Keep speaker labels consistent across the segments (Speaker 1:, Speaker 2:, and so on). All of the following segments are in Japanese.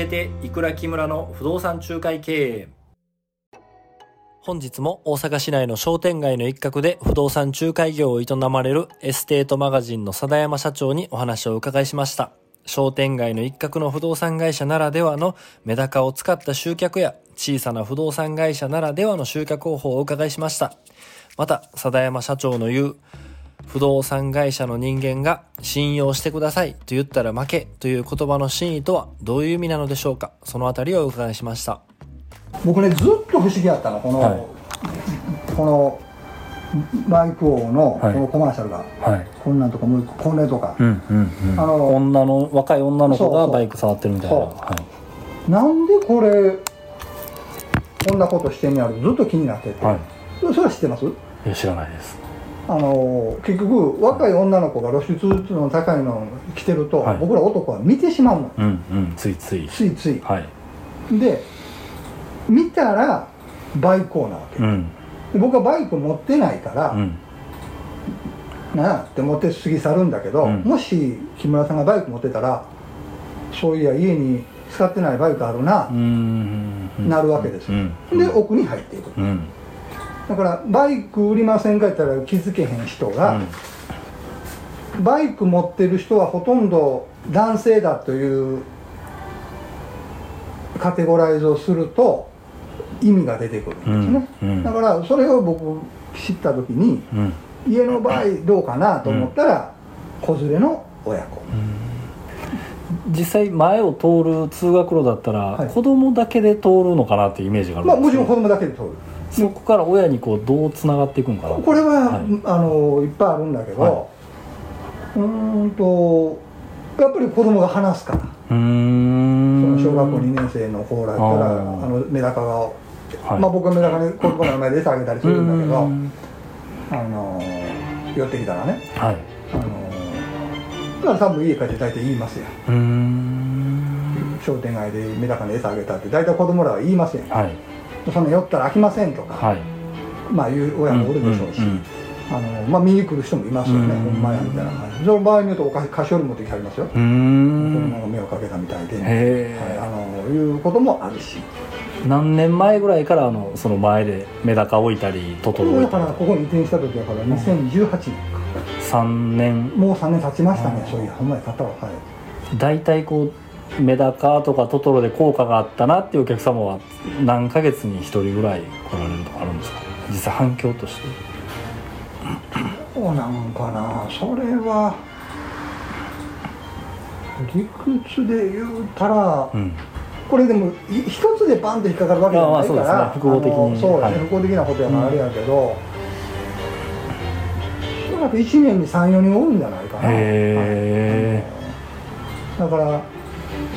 Speaker 1: えていくら木村の不動産仲介経営。本日も大阪市内の商店街の一角で不動産仲介業を営まれるエステートマガジンの貞山社長にお話をお伺いしました。商店街の一角の不動産会社ならではのメダカを使った集客や小さな不動産会社ならではの集客方法をお伺いしました。また貞山社長の言う不動産会社の人間が信用してくださいと言ったら負けという言葉の真意とはどういう意味なのでしょうか？そのあたりをお伺いしました。
Speaker 2: 僕ねずっと不思議やったのこの、
Speaker 1: はい。
Speaker 2: このバイク王のこ
Speaker 1: はい。
Speaker 2: のコマーシャルが、
Speaker 1: はい。
Speaker 2: こんなんとかもうこれとか、
Speaker 1: うんうんうん。
Speaker 2: あの
Speaker 1: 女の若い女の子がバイク触ってるみたいな。
Speaker 2: そう。
Speaker 1: はい。
Speaker 2: なんでこれこんなことしてんやろずっと気になってて、
Speaker 1: はい。
Speaker 2: それは知ってます？
Speaker 1: いや知らないです
Speaker 2: あの結局若い女の子が露出の高いの着てると、
Speaker 1: はい。
Speaker 2: 僕ら男は見てしまうの。
Speaker 1: うんうん。ついつい。
Speaker 2: ついつい。
Speaker 1: はい。
Speaker 2: で見たらバイク王なわけ、
Speaker 1: うん。
Speaker 2: で僕はバイク持ってないから、
Speaker 1: うん。
Speaker 2: なあって持って過ぎ去るんだけど、
Speaker 1: うん。
Speaker 2: もし木村さんがバイク持ってたらそういや家に使ってないバイクあるな
Speaker 1: う、ん。
Speaker 2: なるわけですよ、
Speaker 1: うん。
Speaker 2: で奥に入っていく。
Speaker 1: うん
Speaker 2: だからバイク売りませんか言ったら気づけへん人が、バイク持ってる人はほとんど男性だというカテゴライズをすると意味が出てくるんですね、
Speaker 1: うんうん。
Speaker 2: だからそれを僕知った時に
Speaker 1: うん。
Speaker 2: 家の場合どうかなと思ったら、子連れの親子、
Speaker 1: 実際前を通る通学路だったら、
Speaker 2: はい。
Speaker 1: 子供だけで通るのかなっていうイメージがある
Speaker 2: まあもちろん子供だけで通る
Speaker 1: そこから親にこうどうつながっていくんかな
Speaker 2: これは、
Speaker 1: はい。
Speaker 2: あのいっぱいあるんだけど、
Speaker 1: は
Speaker 2: うーんとやっぱり子供が話すから。そ
Speaker 1: ん。
Speaker 2: の小学校2年生の子らやったら
Speaker 1: あ
Speaker 2: のメダカが、
Speaker 1: はい。
Speaker 2: まあ僕はメダカに子供の名前で餌あげたりするんだけど、
Speaker 1: うん
Speaker 2: あの寄ってきたらね、
Speaker 1: はい。
Speaker 2: あのだから多分家帰って大体言いますよ
Speaker 1: うーん。
Speaker 2: 商店街でメダカに餌あげたって大体子供らは言いますよ、
Speaker 1: はい
Speaker 2: その寄ったら飽きませんとか、
Speaker 1: はい。
Speaker 2: まあ言う親もおるでしょうし、
Speaker 1: うんうんうん
Speaker 2: あのまあ見に来る人もいますよね、
Speaker 1: うん。
Speaker 2: ほんまやみたいな。感じその場合によってお菓子折り持ってきはりますよ、子
Speaker 1: ん。
Speaker 2: 供が目をかけたみたいで、はい、
Speaker 1: へ
Speaker 2: あのいうこともあるし。
Speaker 1: え何年前ぐらいからあのその前でメダカ置いたりトトロ置
Speaker 2: だ
Speaker 1: いたり。
Speaker 2: からここに移転した時だから2018年か、
Speaker 1: 3年。
Speaker 2: もう3年経ちましたねそういやほんまに経ったわはい
Speaker 1: 大体こうメダカとかトトロで効果があったなっていうお客様は何ヶ月に1人ぐらい来られるとかあるんですか？実際反響として。
Speaker 2: そうなんかな。それは理屈で言うたら、
Speaker 1: うん。
Speaker 2: これでもい一つでバンと引っかかるわけじゃないから、
Speaker 1: まあまあそうですね。複合的に。
Speaker 2: そうだね、
Speaker 1: はい。
Speaker 2: 複合的なことやからあれやけど、おそらく1年に34人おるんじゃないかな。
Speaker 1: へ
Speaker 2: だから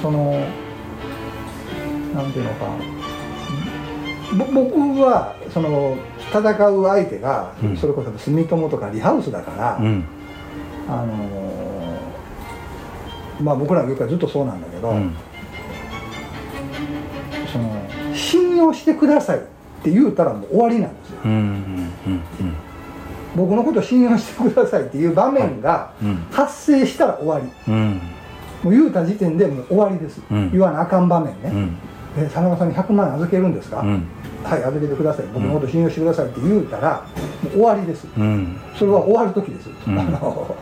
Speaker 2: そのなんていうのか。ぼ僕はその戦う相手が、
Speaker 1: うん。
Speaker 2: それこそ住友とかリハウスだから、
Speaker 1: うん。
Speaker 2: あのまあ僕らの業界はずっとそうなんだけど、
Speaker 1: うん。
Speaker 2: その信用してくださいって言うたらもう終わりなんですよ。僕のことを信用してくださいっていう場面が
Speaker 1: うん。
Speaker 2: 発生したら終わり。
Speaker 1: うん
Speaker 2: もう言うた時点でもう終わりです、
Speaker 1: うん。
Speaker 2: 言わなあかん場面ね、
Speaker 1: うん。
Speaker 2: え佐山さんに100万円預けるんですか、
Speaker 1: うん。
Speaker 2: はい預けてください。僕のこと信用してくださいって言うたらもう終わりです。
Speaker 1: うん。
Speaker 2: それは終わる時です、
Speaker 1: うん。
Speaker 2: あの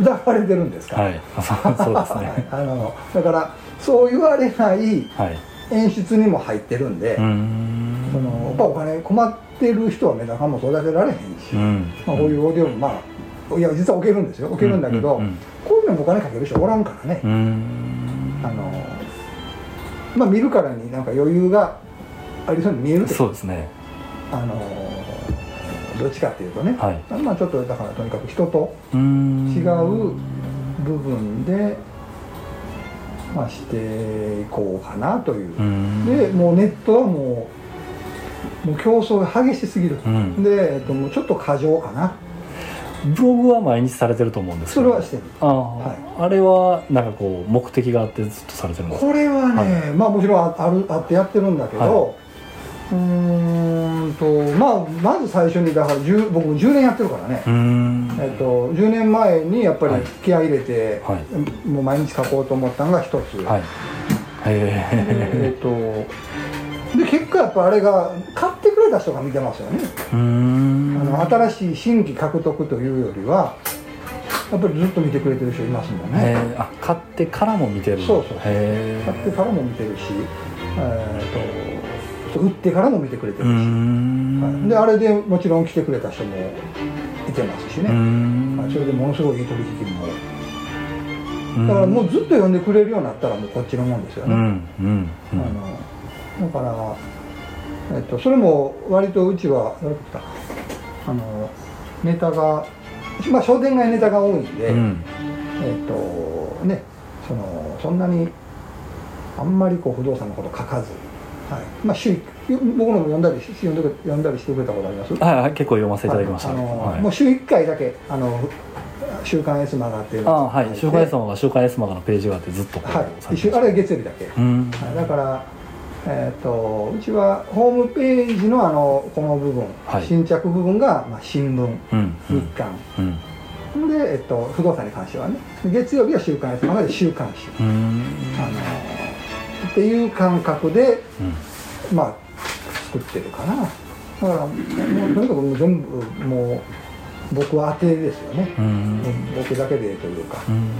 Speaker 2: 疑われてるんですか、
Speaker 1: はい。そうです
Speaker 2: はい。
Speaker 1: ね
Speaker 2: あのだからそう言われない
Speaker 1: はい。
Speaker 2: 演出にも入ってるんで、
Speaker 1: うーん。
Speaker 2: そのやっぱお金困ってる人はメダカも育てられへんし、
Speaker 1: うん。
Speaker 2: まあ、こういうオーディオもまあいや実は置けるんですよ。置けるんだけど、
Speaker 1: うんうん。うん
Speaker 2: にお金かける人おらんからね、あのまあ見るからになんか余裕がありそうに見える
Speaker 1: そうですね。
Speaker 2: あのどっちかっていうとね、
Speaker 1: はい。
Speaker 2: まあちょっとだからとにかく人と違う部分で、まあ、していこうかなという。
Speaker 1: う、ん。
Speaker 2: でもうネットはもうもう競争が激しすぎる、
Speaker 1: うん。
Speaker 2: で、えっと、もうちょっと過剰かな
Speaker 1: ブログは毎日されてると思うんですけど。
Speaker 2: それはしてる。
Speaker 1: ああ、
Speaker 2: はい。
Speaker 1: あれはなんかこう目的があってずっとされてるんですか？
Speaker 2: これはね、まあもちろんああるあってやってるんだけど、
Speaker 1: は
Speaker 2: うーんとまあまず最初にだから10僕も10年やってるからね、
Speaker 1: うーん。
Speaker 2: えっと、10年前にやっぱり
Speaker 1: はい。
Speaker 2: 気合い入れて、
Speaker 1: はい。
Speaker 2: もう毎日書こうと思ったのが一つ、
Speaker 1: はい。
Speaker 2: え
Speaker 1: へ
Speaker 2: っとで結果やっぱあれが買ってくれた人が見てますよね。
Speaker 1: えうん。
Speaker 2: あの新しい新規獲得というよりはやっぱりずっと見てくれてる人いますもん
Speaker 1: へ
Speaker 2: ね
Speaker 1: えあ買ってからも見てる
Speaker 2: そうそう。
Speaker 1: へ
Speaker 2: 買って
Speaker 1: え
Speaker 2: からも見てるし、えー、と売ってからも見てくれて
Speaker 1: う
Speaker 2: るし、
Speaker 1: ん。
Speaker 2: はい。であれでもちろん来てくれた人もいてますし
Speaker 1: う
Speaker 2: ね、
Speaker 1: ん。
Speaker 2: はい。それでものすごいいい取引も。
Speaker 1: うん。
Speaker 2: だからもうずっと呼んでくれるようになったらもうこっちのもんですよね、
Speaker 1: うんうんうん。
Speaker 2: あのだから、えっと、それも割とうちはあのネタが、まあ、商店街ネタが多いんで、
Speaker 1: うん。
Speaker 2: えっとねそのそんなにあんまりこう不動産のこと書かず、はい。まあ、週一僕のも読んだりし読んでくれ読んだりしてくれたことあります？
Speaker 1: はいはい結構読ませていただきました。
Speaker 2: あの、
Speaker 1: はい。
Speaker 2: もう週1回だけあの「週刊エスマガ」っていう
Speaker 1: あ
Speaker 2: のを
Speaker 1: はい。週刊エスマガ週刊エスマガのページがあってずっと
Speaker 2: はい。一週あれは月曜日だけ、
Speaker 1: うん。
Speaker 2: はい。だから、えー、とうちはホームページのあのこの部分、
Speaker 1: はい。
Speaker 2: 新着部分が、まあ、新聞
Speaker 1: うん
Speaker 2: 日刊、
Speaker 1: うん。
Speaker 2: で、えっと、不動産に関してはね月曜日は週刊エスマガで週刊誌、
Speaker 1: うん。
Speaker 2: あのっていう感覚で
Speaker 1: うん。
Speaker 2: まあ作ってるかな。だからもうとにかくもう全部もう僕は当てですよね、
Speaker 1: うん。
Speaker 2: 僕だけでというか、
Speaker 1: うん。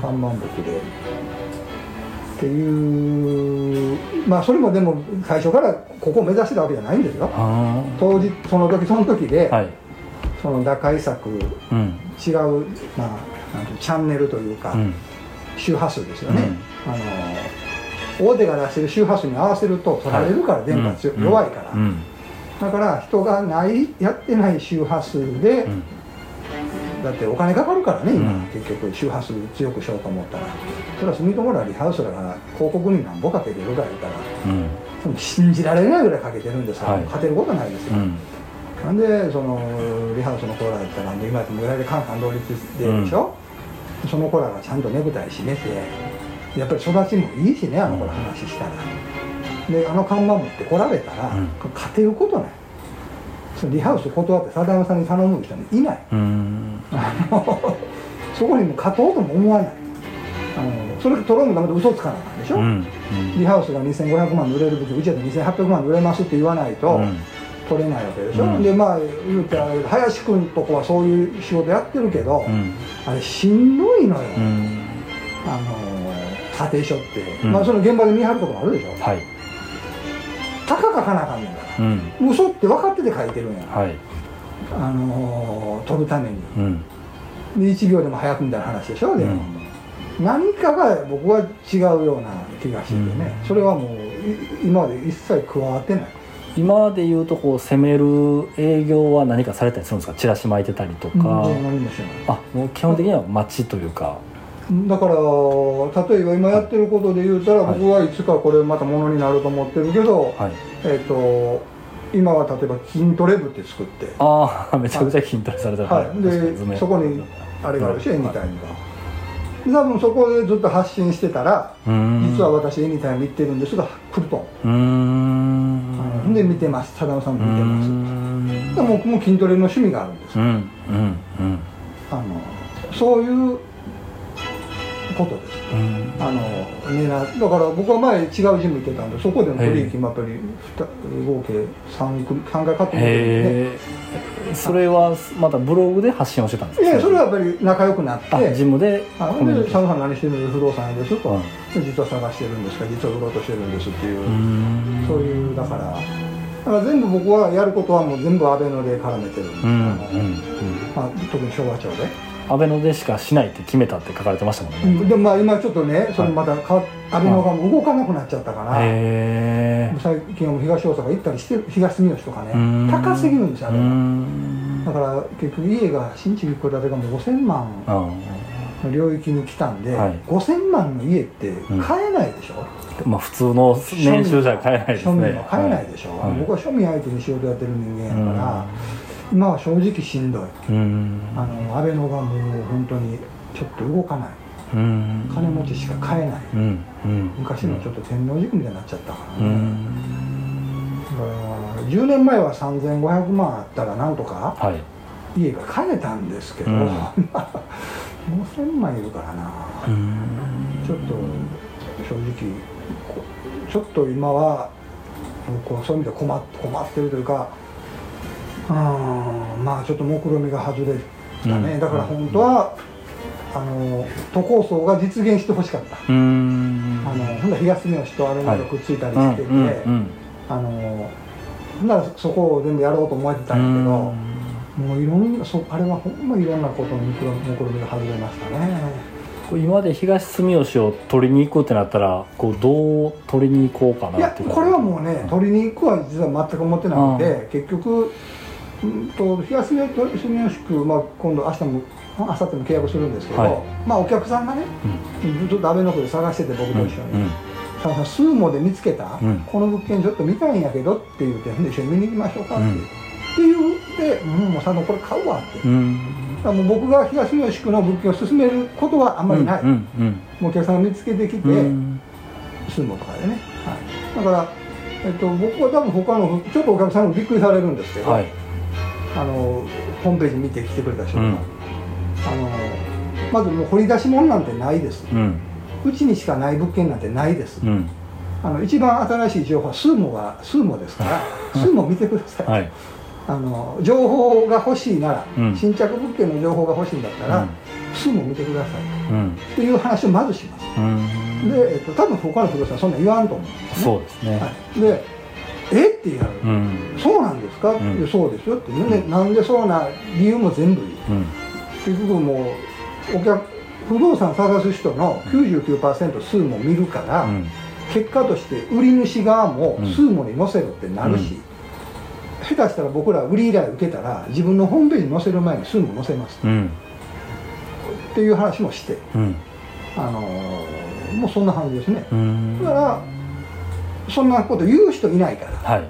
Speaker 2: 看板僕でっていうまあそれもでも最初からここを目指してたわけじゃないんですよ。
Speaker 1: あ
Speaker 2: 当時その時その時で、
Speaker 1: あはい。
Speaker 2: その打開策
Speaker 1: うん。
Speaker 2: 違う、まあ、なんてチャンネルというか、
Speaker 1: うん。
Speaker 2: 周波数ですよね、あの大手が出してる周波数に合わせると取られるから、電波強
Speaker 1: うん。
Speaker 2: 弱いから、
Speaker 1: うん。
Speaker 2: だから人がないやってない周波数で、
Speaker 1: うん
Speaker 2: だってお金かかるからね今、
Speaker 1: うん。
Speaker 2: 結局周波数強くしようと思ったら。それは住友ラリーハウスらが広告に何ぼかけてるか言うたら。
Speaker 1: うん。
Speaker 2: 信じられないぐらいかけてるんですから、
Speaker 1: はい。
Speaker 2: 勝てることないですよ、
Speaker 1: うん。
Speaker 2: なんでそのリハウスのコーラだったら今やってもぐらいでカンカン同率ででしょ、そのコーラがちゃんとネクタイ締めてやっぱり育ちもいいしねあの子の話したら、であの看板持って来られたら、
Speaker 1: うん。
Speaker 2: 勝てることないそのリハウス断って貞山さんに頼む人もいない。
Speaker 1: うん。
Speaker 2: あ のそこにも勝とうとも思わない。あのそれ取ろうもダメで嘘つかなあかんでしょ、
Speaker 1: うん
Speaker 2: リハウスが2500万で売れる時うちだと2800万で売れますって言わないと、
Speaker 1: うん
Speaker 2: 取れないわけでしょ、
Speaker 1: うん
Speaker 2: でまあ言うたら林君とこはそういう仕事やってるけど、
Speaker 1: うん
Speaker 2: あれしんどいのよ、
Speaker 1: うん
Speaker 2: あの査定書って、
Speaker 1: うん
Speaker 2: まあその現場で見張ることもあるでしょ？
Speaker 1: はい。
Speaker 2: 高書かなあかんねん
Speaker 1: うん。
Speaker 2: 嘘って分かってて書いてるんや、
Speaker 1: はい。
Speaker 2: あの取るために。
Speaker 1: うん。
Speaker 2: で1秒でも早くみたいな話でしょ？でも、何かが僕は違うような気がしててね、
Speaker 1: うん。
Speaker 2: それはもうい今まで一切加わってない。
Speaker 1: 今で言うとこう攻める営業は何かされたりするんですか？チラシ巻いてたりとか、
Speaker 2: うん。
Speaker 1: あもう基本的には街というか。
Speaker 2: だから例えば今やってることで言うたら、
Speaker 1: はい。
Speaker 2: 僕はいつかこれまたものになると思ってるけど、
Speaker 1: はい
Speaker 2: えっ、と今は例えば筋トレ部って作って。
Speaker 1: ああ めちゃくちゃ筋トレされてる。
Speaker 2: はい、
Speaker 1: 確かに。図
Speaker 2: で
Speaker 1: 面
Speaker 2: そこにあれがあるし、
Speaker 1: はい。
Speaker 2: エニタイムが、で多分そこでずっと発信してたら、実は私エニタイム行ってるんですが来ると、
Speaker 1: うーん。
Speaker 2: うんで見てます。貞野さんも見てます、
Speaker 1: ん。
Speaker 2: でも僕も筋トレの趣味があるんです、
Speaker 1: うん。うん。うん。
Speaker 2: あのそういうことです。
Speaker 1: うん。
Speaker 2: あの狙だから僕は前違うジム行ってたんでそこでも取引もやっぱり二合計 3, 組3回買ってもらって
Speaker 1: それはまたブログで発信をしてたんですか
Speaker 2: いやそれはやっぱり仲良くなって。
Speaker 1: あジムで。
Speaker 2: あで佐野さん何してるんです不動産屋で。すと、
Speaker 1: うん。
Speaker 2: で実は探してるんですか実は売ろうとしてるんですっていう、
Speaker 1: うーん。
Speaker 2: そういうだからだから全部僕はやることはもう全部アベノで絡めてるんです、
Speaker 1: うんうんうん。
Speaker 2: あのまあ、特に昭和町で、
Speaker 1: アベノでしかしないって決めたって書かれてましたもんね、
Speaker 2: でもまあ今ちょっとねそれまたか、アベノがもう動かなくなっちゃったから、
Speaker 1: へえ。
Speaker 2: 最近東大阪行ったりしてる東住吉とかね
Speaker 1: うん。
Speaker 2: 高すぎるんですよあれが。
Speaker 1: ん。
Speaker 2: だから結局家が新築一戸建てがもう5000万
Speaker 1: あ
Speaker 2: の領域に来たんで、
Speaker 1: はい。
Speaker 2: 5000万の家って買えないでしょ、
Speaker 1: まあ普通の年収じゃ買えないですね。
Speaker 2: 庶民は買えないでしょ、
Speaker 1: はい。
Speaker 2: 僕は庶民相手に仕事やってる人間やから、今は正直しんどい。
Speaker 1: うん。
Speaker 2: あの安倍のがもう本当にちょっと動かない。
Speaker 1: うん。
Speaker 2: 金持ちしか買えない。
Speaker 1: うん。うん。
Speaker 2: 昔のちょっと天王寺区みたいになっちゃったから
Speaker 1: う
Speaker 2: ね、
Speaker 1: ん。
Speaker 2: だから10年前は3500万あったらなんとか
Speaker 1: はい。
Speaker 2: 家が買えたんですけど、
Speaker 1: うん。
Speaker 2: 今5000万いるからな、
Speaker 1: うん。
Speaker 2: ちょっと正直ちょっと今はこうそういう意味で困っ困ってるというかうんまあちょっと目論みが外れたね、
Speaker 1: うん。
Speaker 2: だから本当は、あの都構想が実現してほしかった、
Speaker 1: うん。
Speaker 2: あのほんなら東住吉とあれがくっついたりしてて、
Speaker 1: うんうん
Speaker 2: あのほんならそこを全部やろうと思ってたんやけど、もういろんなそあれはほんまいろんなことの目論目論みが外れましたね。
Speaker 1: これ今まで東住吉を取りに行くってなったらこうどう取りに行こうか
Speaker 2: いや
Speaker 1: なっていう。
Speaker 2: これはもうね取りに行くは実は全く思ってなくて、結局うんと東住吉区、まあ、今度明日も明後日も契約するんですけど、
Speaker 1: はい。
Speaker 2: まあお客さんがね
Speaker 1: うん。
Speaker 2: ずっと安倍の区で探してて僕と一緒に、スーモで見つけた、
Speaker 1: うん。
Speaker 2: この物件ちょっと見たいんやけどって言って一緒に見に行きましょうかって,、
Speaker 1: う。ん。
Speaker 2: って言って「うんもう佐野これ買うわ」って、
Speaker 1: うん。
Speaker 2: もう僕が東吉区の物件を進めることはあんまりない、
Speaker 1: うん。うん。
Speaker 2: もうお客さんが見つけてきて、
Speaker 1: うん。
Speaker 2: スーモとかでね、はい、だから、えっと、僕は多分他のちょっとお客さんもびっくりされるんですけど、
Speaker 1: はい
Speaker 2: あのホームページ見て来てくれた人が、
Speaker 1: うん。
Speaker 2: あのまずもう掘り出し物なんてないです。
Speaker 1: う
Speaker 2: ちにしかない物件なんてないです、
Speaker 1: うん。
Speaker 2: あの一番新しい情報はスーモがスーモですから スーモ見てください、
Speaker 1: はい。
Speaker 2: あの情報が欲しいなら、
Speaker 1: うん。
Speaker 2: 新着物件の情報が欲しいんだったら、
Speaker 1: うん。
Speaker 2: スーモ見てください。
Speaker 1: うん。
Speaker 2: っていう話をまずします。
Speaker 1: うん。
Speaker 2: で、えっと、多分他の不動産はそんな言わんと思うんですね。
Speaker 1: そうですね。
Speaker 2: はい、でえ？って言う
Speaker 1: うん。
Speaker 2: そうなんですか、
Speaker 1: ん。
Speaker 2: いやそうですよって、ねなんでそうな理由も全部言う。
Speaker 1: うん。
Speaker 2: 結局もうお客不動産探す人の99%数も見るから、
Speaker 1: うん。
Speaker 2: 結果として売り主側も
Speaker 1: うん。
Speaker 2: 数もに載せろってなるし、下手したら僕ら売り依頼受けたら自分のホームページに載せる前に数も載せます
Speaker 1: うん。
Speaker 2: っていう話もして、
Speaker 1: うん。
Speaker 2: あのーもうそんな感じですね。
Speaker 1: うん。
Speaker 2: だからそんなこと言う人いないから。
Speaker 1: はい。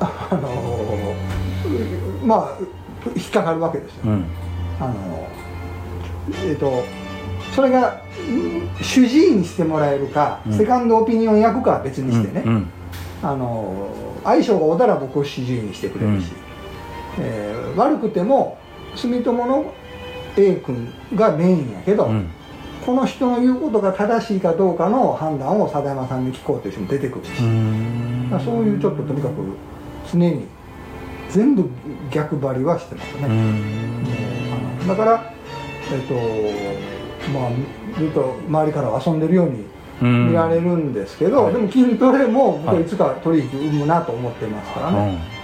Speaker 2: あのーまあ引っかかるわけですよ、
Speaker 1: うん。
Speaker 2: あのえっ、とそれがうん主治医にしてもらえるか、
Speaker 1: うん。
Speaker 2: セカンドオピニオン役かは別にしてね、
Speaker 1: うん
Speaker 2: あの相性が合うたら僕を主治医にしてくれるし、えー悪くても住友の A 君がメインやけど、
Speaker 1: うん
Speaker 2: この人の言うことが正しいかどうかの判断を佐田山さんに聞こうという人も出てくるし、そういうちょっととにかく常に全部逆張りはしてますね。
Speaker 1: う
Speaker 2: だから、えっとまあ、ずっと周りからは遊んでるように
Speaker 1: うん。
Speaker 2: 見られるんですけど、
Speaker 1: はい。
Speaker 2: でも筋トレも僕
Speaker 1: はい。
Speaker 2: はいつか取引生むなと思ってますからね、
Speaker 1: うん